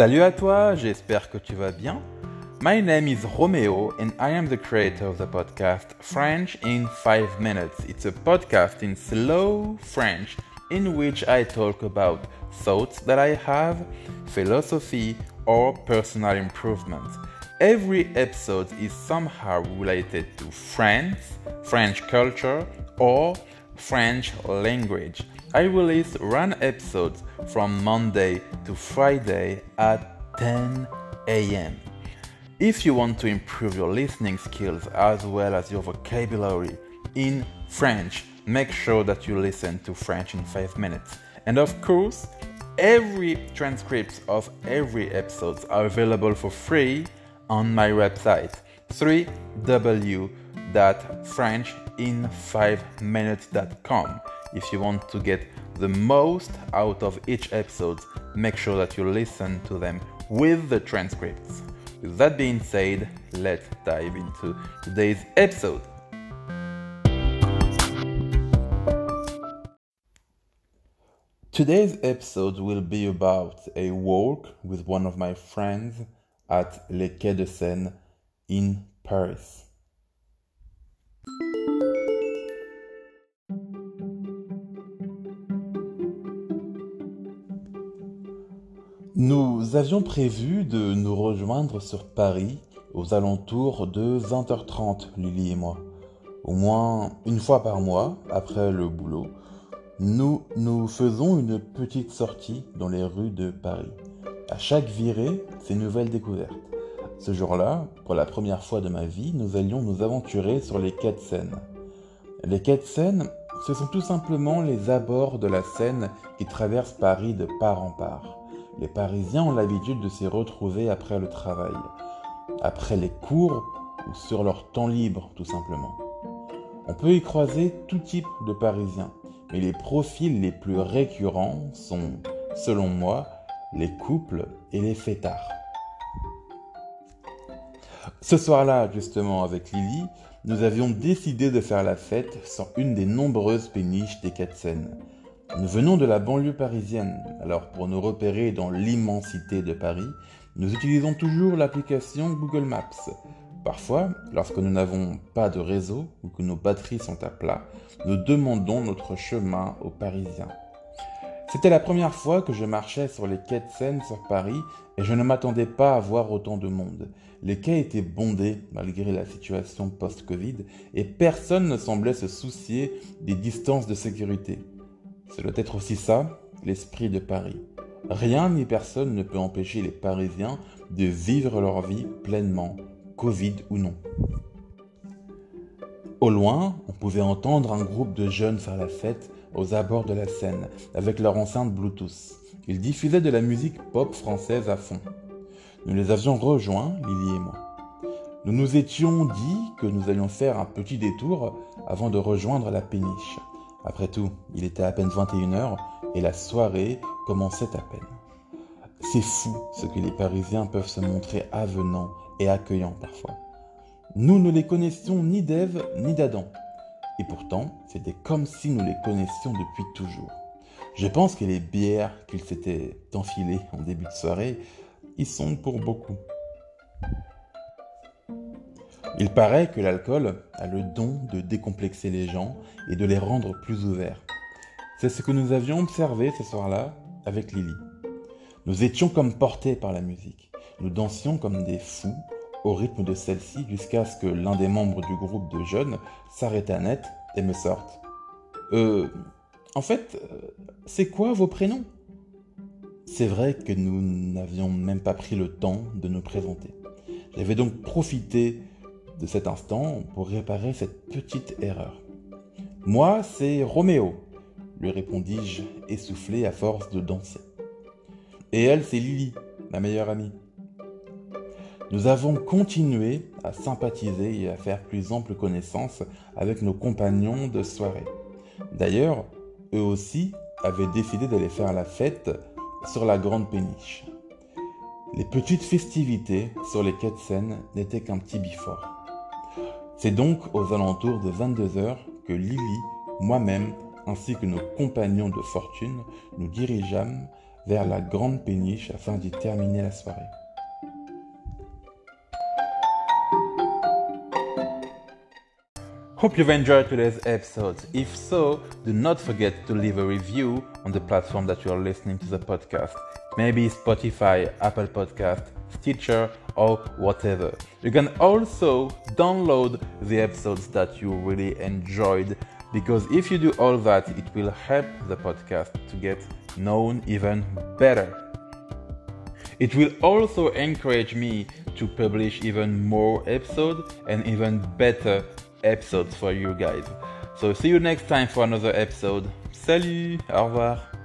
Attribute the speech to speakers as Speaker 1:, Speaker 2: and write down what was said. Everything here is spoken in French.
Speaker 1: Salut à toi, j'espère que tu vas bien. My name is Romeo and I am the creator of the podcast French in 5 Minutes. It's a podcast in slow French in which I talk about thoughts that I have, philosophy, or personal improvement. Every episode is somehow related to France, French culture, or French language. I release one episode from Monday to Friday at 10 a.m. If you want to improve your listening skills as well as your vocabulary in French, make sure that you listen to French in 5 minutes. And of course, every transcripts of every episode are available for free on my website www.frenchin5minutes.com. If you want to get the most out of each episode, make sure that you listen to them with the transcripts. With that being said, let's dive into today's episode. Today's episode will be about a walk with one of my friends at Les Quais de Seine in Paris. Nous avions prévu de nous rejoindre sur Paris aux alentours de 20h30, Lily et moi. Au moins une fois par mois, après le boulot, nous nous faisons une petite sortie dans les rues de Paris. À chaque virée, c'est une nouvelle découverte. Ce jour-là, pour la première fois de ma vie, nous allions nous aventurer sur les quais de Seine. Les quais de Seine, ce sont tout simplement les abords de la Seine qui traversent Paris de part en part. Les Parisiens ont l'habitude de s'y retrouver après le travail, après les cours ou sur leur temps libre tout simplement. On peut y croiser tout type de Parisiens, mais les profils les plus récurrents sont, selon moi, les couples et les fêtards. Ce soir-là, justement, avec Lily, nous avions décidé de faire la fête sur une des nombreuses péniches des quatre Seines. Nous venons de la banlieue parisienne, alors pour nous repérer dans l'immensité de Paris, nous utilisons toujours l'application Google Maps. Parfois, lorsque nous n'avons pas de réseau ou que nos batteries sont à plat, nous demandons notre chemin aux Parisiens. C'était la première fois que je marchais sur les quais de Seine sur Paris et je ne m'attendais pas à voir autant de monde. Les quais étaient bondés malgré la situation post-Covid et personne ne semblait se soucier des distances de sécurité. Ce doit être aussi ça, l'esprit de Paris. Rien ni personne ne peut empêcher les Parisiens de vivre leur vie pleinement, Covid ou non. Au loin, on pouvait entendre un groupe de jeunes faire la fête aux abords de la Seine avec leur enceinte Bluetooth. Ils diffusaient de la musique pop française à fond. Nous les avions rejoints, Lily et moi. Nous nous étions dit que nous allions faire un petit détour avant de rejoindre la péniche. Après tout, il était à peine 21h et la soirée commençait à peine. C'est fou ce que les Parisiens peuvent se montrer avenants et accueillants parfois. Nous ne les connaissions ni d'Ève ni d'Adam. Et pourtant, c'était comme si nous les connaissions depuis toujours. Je pense que les bières qu'ils s'étaient enfilées en début de soirée y sont pour beaucoup. Il paraît que l'alcool a le don de décomplexer les gens et de les rendre plus ouverts. C'est ce que nous avions observé ce soir-là avec Lily. Nous étions comme portés par la musique. Nous dansions comme des fous au rythme de celle-ci jusqu'à ce que l'un des membres du groupe de jeunes s'arrête net et me sorte. Euh, en fait, c'est quoi vos prénoms? C'est vrai que nous n'avions même pas pris le temps de nous présenter. J'avais donc profité de cet instant pour réparer cette petite erreur. Moi, c'est Roméo, lui répondis-je, essoufflé à force de danser. Et elle, c'est Lily, ma meilleure amie. Nous avons continué à sympathiser et à faire plus ample connaissance avec nos compagnons de soirée. D'ailleurs, eux aussi avaient décidé d'aller faire la fête sur la grande péniche. Les petites festivités sur les quais de n'étaient qu'un petit bifort. C'est donc aux alentours de 22 heures que Lily, moi-même, ainsi que nos compagnons de fortune, nous dirigeâmes vers la grande péniche afin d'y terminer la soirée. Hope you've enjoyed today's episode. If so, do not forget to leave a review on the platform that you are listening to the podcast. Maybe Spotify, Apple Podcast, Stitcher, or whatever. You can also download the episodes that you really enjoyed because if you do all that, it will help the podcast to get known even better. It will also encourage me to publish even more episodes and even better episodes for you guys. So see you next time for another episode. Salut, au revoir.